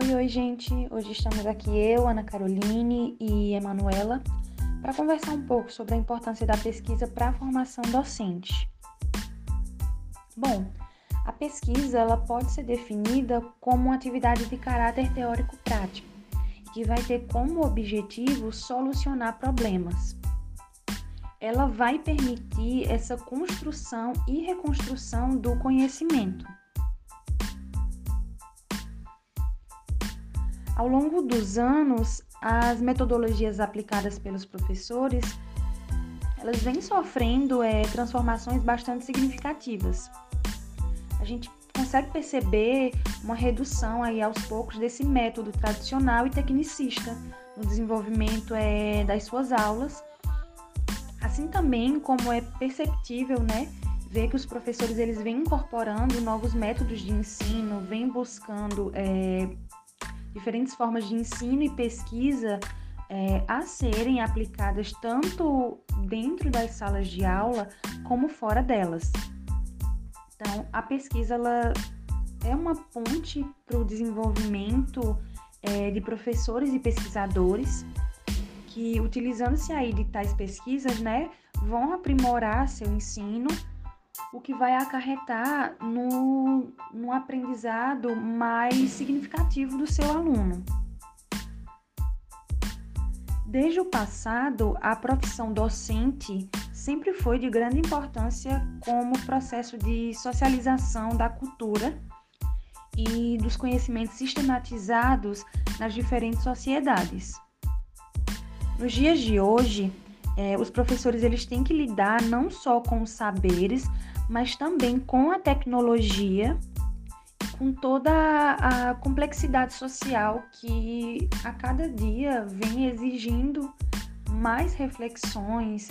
Oi, oi, gente. Hoje estamos aqui eu, Ana Caroline e Emanuela para conversar um pouco sobre a importância da pesquisa para a formação docente. Bom, a pesquisa ela pode ser definida como uma atividade de caráter teórico-prático, que vai ter como objetivo solucionar problemas. Ela vai permitir essa construção e reconstrução do conhecimento Ao longo dos anos, as metodologias aplicadas pelos professores, elas vêm sofrendo é, transformações bastante significativas. A gente consegue perceber uma redução aí aos poucos desse método tradicional e tecnicista no desenvolvimento é, das suas aulas, assim também como é perceptível, né, ver que os professores eles vêm incorporando novos métodos de ensino, vêm buscando é, diferentes formas de ensino e pesquisa é, a serem aplicadas tanto dentro das salas de aula como fora delas. Então, a pesquisa ela é uma ponte para o desenvolvimento é, de professores e pesquisadores que, utilizando-se aí de tais pesquisas, né, vão aprimorar seu ensino o que vai acarretar no, no aprendizado mais significativo do seu aluno. Desde o passado, a profissão docente sempre foi de grande importância como processo de socialização da cultura e dos conhecimentos sistematizados nas diferentes sociedades. Nos dias de hoje, é, os professores eles têm que lidar não só com os saberes, mas também com a tecnologia, com toda a complexidade social que a cada dia vem exigindo mais reflexões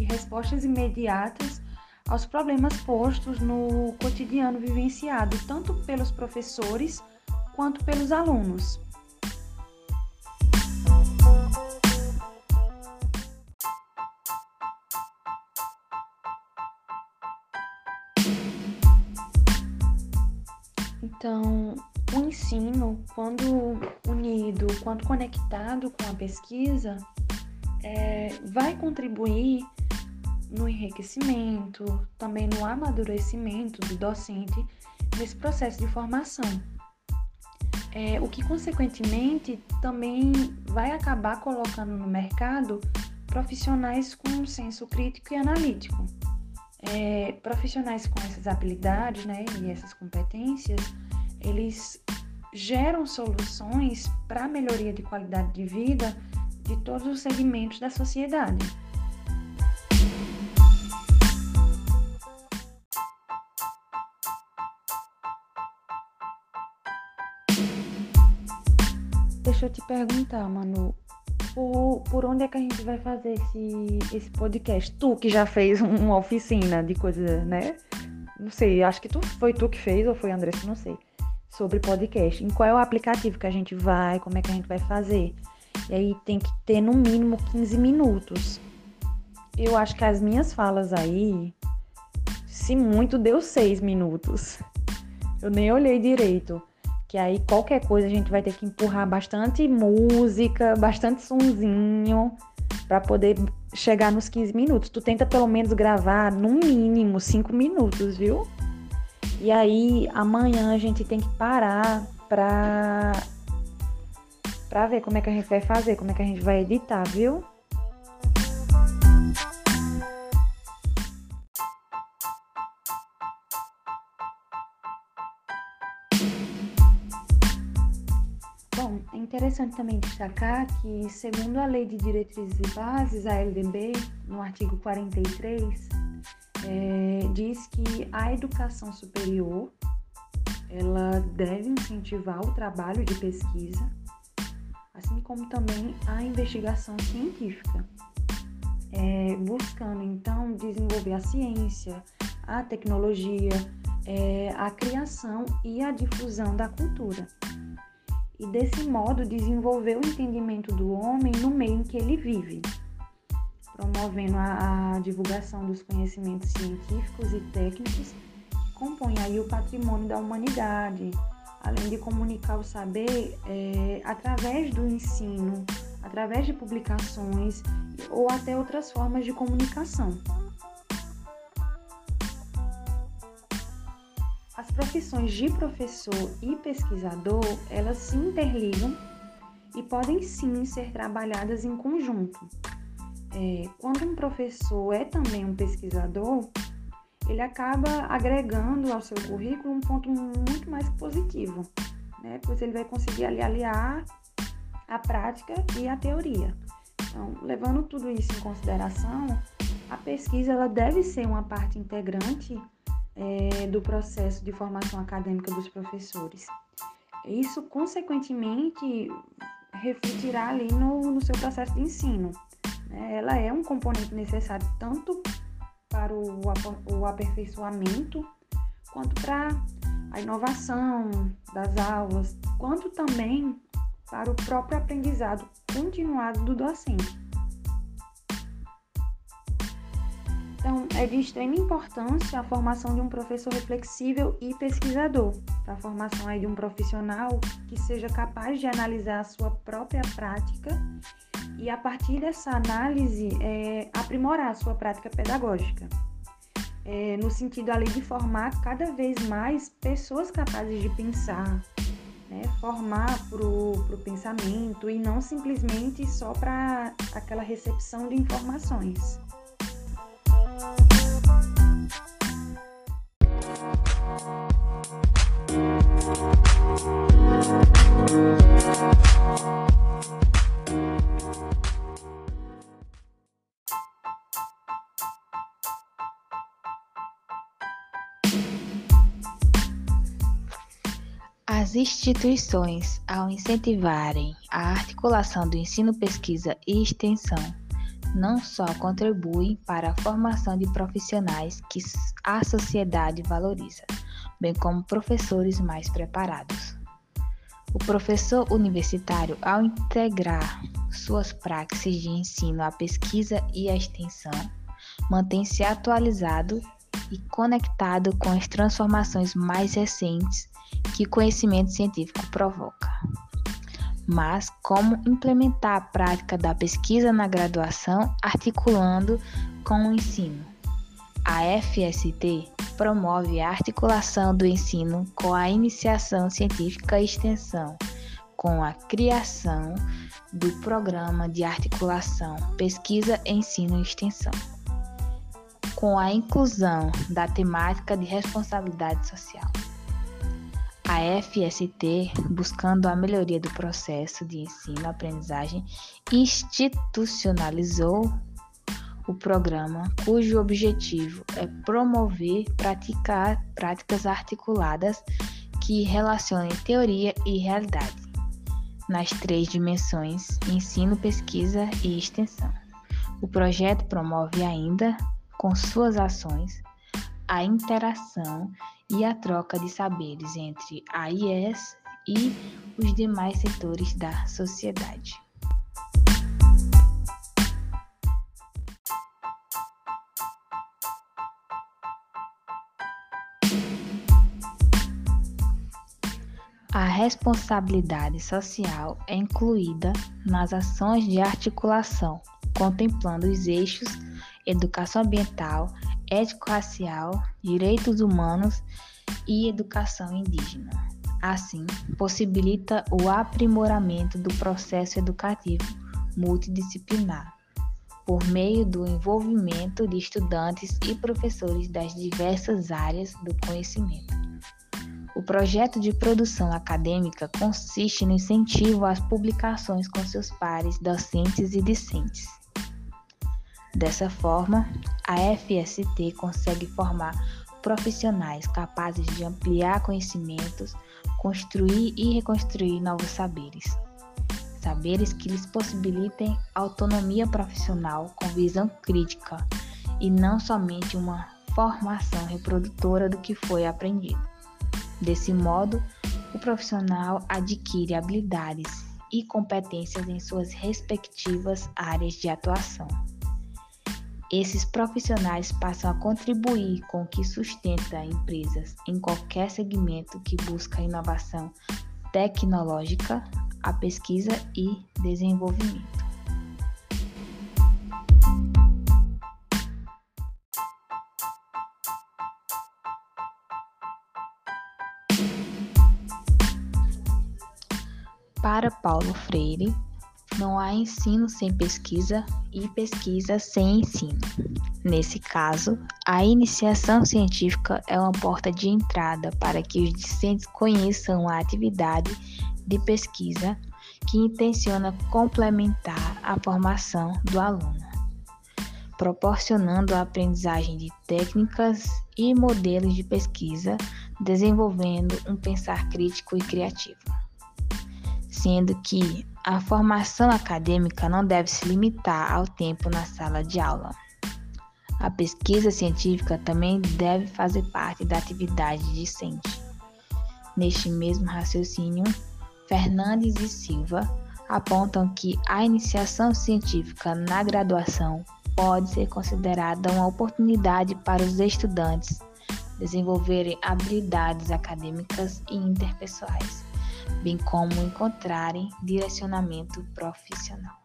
e respostas imediatas aos problemas postos no cotidiano vivenciado, tanto pelos professores quanto pelos alunos. Quando unido, quando conectado com a pesquisa, é, vai contribuir no enriquecimento, também no amadurecimento do docente nesse processo de formação. É, o que, consequentemente, também vai acabar colocando no mercado profissionais com senso crítico e analítico é, profissionais com essas habilidades né, e essas competências, eles geram soluções para a melhoria de qualidade de vida de todos os segmentos da sociedade. Deixa eu te perguntar, Manu, por, por onde é que a gente vai fazer esse, esse podcast? Tu que já fez uma oficina de coisa, né? Não sei, acho que tu foi tu que fez ou foi Andressa, não sei. Sobre podcast. Em qual é o aplicativo que a gente vai, como é que a gente vai fazer? E aí tem que ter no mínimo 15 minutos. Eu acho que as minhas falas aí, se muito, deu 6 minutos. Eu nem olhei direito que aí qualquer coisa a gente vai ter que empurrar bastante música, bastante sonzinho para poder chegar nos 15 minutos. Tu tenta pelo menos gravar no mínimo 5 minutos, viu? E aí amanhã a gente tem que parar pra para ver como é que a gente vai fazer, como é que a gente vai editar, viu? É interessante também destacar que, segundo a Lei de Diretrizes e Bases, a LDB, no artigo 43, é, diz que a educação superior ela deve incentivar o trabalho de pesquisa, assim como também a investigação científica, é, buscando então desenvolver a ciência, a tecnologia, é, a criação e a difusão da cultura. E, desse modo, desenvolver o entendimento do homem no meio em que ele vive, promovendo a, a divulgação dos conhecimentos científicos e técnicos que compõem aí o patrimônio da humanidade, além de comunicar o saber é, através do ensino, através de publicações ou até outras formas de comunicação. As profissões de professor e pesquisador, elas se interligam e podem sim ser trabalhadas em conjunto. É, quando um professor é também um pesquisador, ele acaba agregando ao seu currículo um ponto muito mais positivo, né? pois ele vai conseguir ali aliar a prática e a teoria. Então, levando tudo isso em consideração, a pesquisa ela deve ser uma parte integrante é, do processo de formação acadêmica dos professores. Isso, consequentemente, refletirá ali no, no seu processo de ensino. Né? Ela é um componente necessário tanto para o, aperfeiçoamento quanto para a inovação das aulas, quanto também para o próprio aprendizado continuado do docente. Então, é de extrema importância a formação de um professor reflexível e pesquisador, para a formação aí de um profissional que seja capaz de analisar a sua própria prática e, a partir dessa análise, é, aprimorar a sua prática pedagógica. É, no sentido ali de formar cada vez mais pessoas capazes de pensar, né? formar para o pensamento e não simplesmente só para aquela recepção de informações. As instituições, ao incentivarem a articulação do ensino, pesquisa e extensão, não só contribuem para a formação de profissionais que a sociedade valoriza, bem como professores mais preparados. O professor universitário, ao integrar suas práticas de ensino à pesquisa e à extensão, mantém-se atualizado e conectado com as transformações mais recentes que o conhecimento científico provoca mas como implementar a prática da pesquisa na graduação articulando com o ensino. A FST promove a articulação do ensino com a iniciação científica e extensão, com a criação do programa de articulação pesquisa, ensino e extensão, com a inclusão da temática de responsabilidade social. A FST, buscando a melhoria do processo de ensino-aprendizagem, institucionalizou o programa, cujo objetivo é promover praticar práticas articuladas que relacionem teoria e realidade nas três dimensões ensino, pesquisa e extensão. O projeto promove ainda, com suas ações, a interação e a troca de saberes entre a IES e os demais setores da sociedade. A responsabilidade social é incluída nas ações de articulação, contemplando os eixos educação ambiental, ético-racial, direitos humanos e educação indígena. Assim, possibilita o aprimoramento do processo educativo multidisciplinar, por meio do envolvimento de estudantes e professores das diversas áreas do conhecimento. O projeto de produção acadêmica consiste no incentivo às publicações com seus pares docentes e discentes Dessa forma, a FST consegue formar profissionais capazes de ampliar conhecimentos, construir e reconstruir novos saberes. Saberes que lhes possibilitem autonomia profissional com visão crítica e não somente uma formação reprodutora do que foi aprendido. Desse modo, o profissional adquire habilidades e competências em suas respectivas áreas de atuação Esses profissionais passam a contribuir com o que sustenta empresas em qualquer segmento que busca inovação tecnológica, a pesquisa e desenvolvimento. Para Paulo Freire, não há ensino sem pesquisa e pesquisa sem ensino. Nesse caso, a iniciação científica é uma porta de entrada para que os discentes conheçam a atividade de pesquisa que intenciona complementar a formação do aluno, proporcionando a aprendizagem de técnicas e modelos de pesquisa, desenvolvendo um pensar crítico e criativo sendo que a formação acadêmica não deve se limitar ao tempo na sala de aula. A pesquisa científica também deve fazer parte da atividade discente. Neste mesmo raciocínio, Fernandes e Silva apontam que a iniciação científica na graduação pode ser considerada uma oportunidade para os estudantes desenvolverem habilidades acadêmicas e interpessoais bem como encontrarem direcionamento profissional.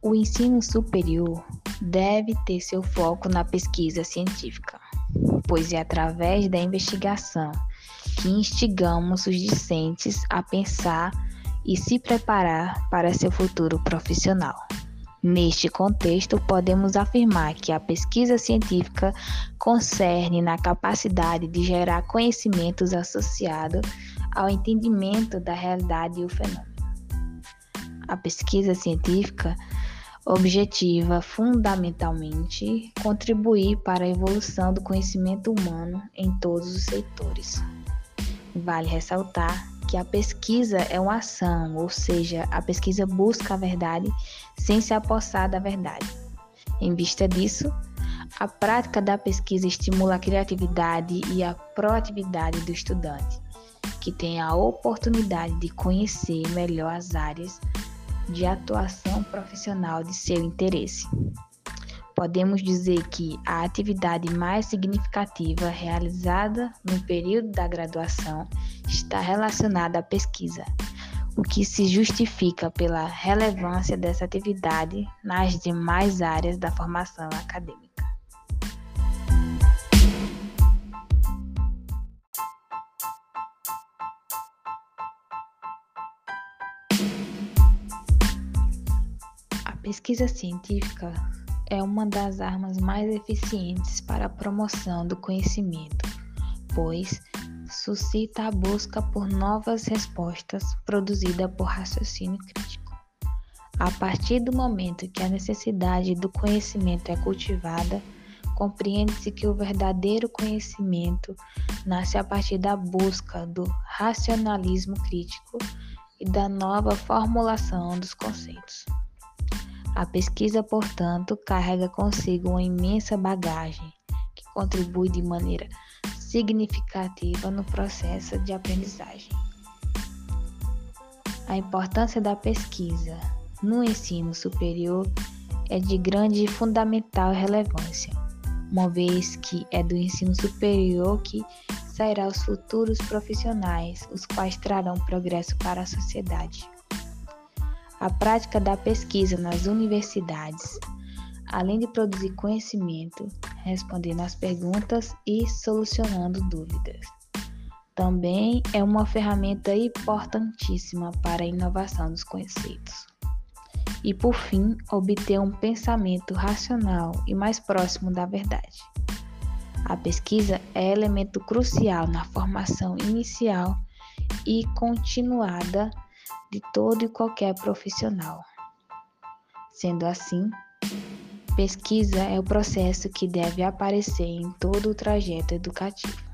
O ensino superior deve ter seu foco na pesquisa científica, pois é através da investigação que instigamos os discentes a pensar e se preparar para seu futuro profissional. Neste contexto, podemos afirmar que a pesquisa científica concerne na capacidade de gerar conhecimentos associados ao entendimento da realidade e o fenômeno. A pesquisa científica objetiva fundamentalmente contribuir para a evolução do conhecimento humano em todos os setores. Vale ressaltar que a pesquisa é uma ação, ou seja, a pesquisa busca a verdade sem se apossar da verdade. Em vista disso, a prática da pesquisa estimula a criatividade e a proatividade do estudante, que tem a oportunidade de conhecer melhor as áreas de atuação profissional de seu interesse. Podemos dizer que a atividade mais significativa realizada no período da graduação está relacionada à pesquisa, o que se justifica pela relevância dessa atividade nas demais áreas da formação acadêmica. A pesquisa científica é uma das armas mais eficientes para a promoção do conhecimento, pois suscita a busca por novas respostas produzida por raciocínio crítico. A partir do momento que a necessidade do conhecimento é cultivada, compreende-se que o verdadeiro conhecimento nasce a partir da busca do racionalismo crítico e da nova formulação dos conceitos. A pesquisa, portanto, carrega consigo uma imensa bagagem que contribui de maneira significativa no processo de aprendizagem. A importância da pesquisa no ensino superior é de grande e fundamental relevância, uma vez que é do ensino superior que sairá os futuros profissionais, os quais trarão progresso para a sociedade a prática da pesquisa nas universidades, além de produzir conhecimento, respondendo às perguntas e solucionando dúvidas. Também é uma ferramenta importantíssima para a inovação dos conceitos. E por fim, obter um pensamento racional e mais próximo da verdade. A pesquisa é elemento crucial na formação inicial e continuada de todo e qualquer profissional. Sendo assim, pesquisa é o processo que deve aparecer em todo o trajeto educativo.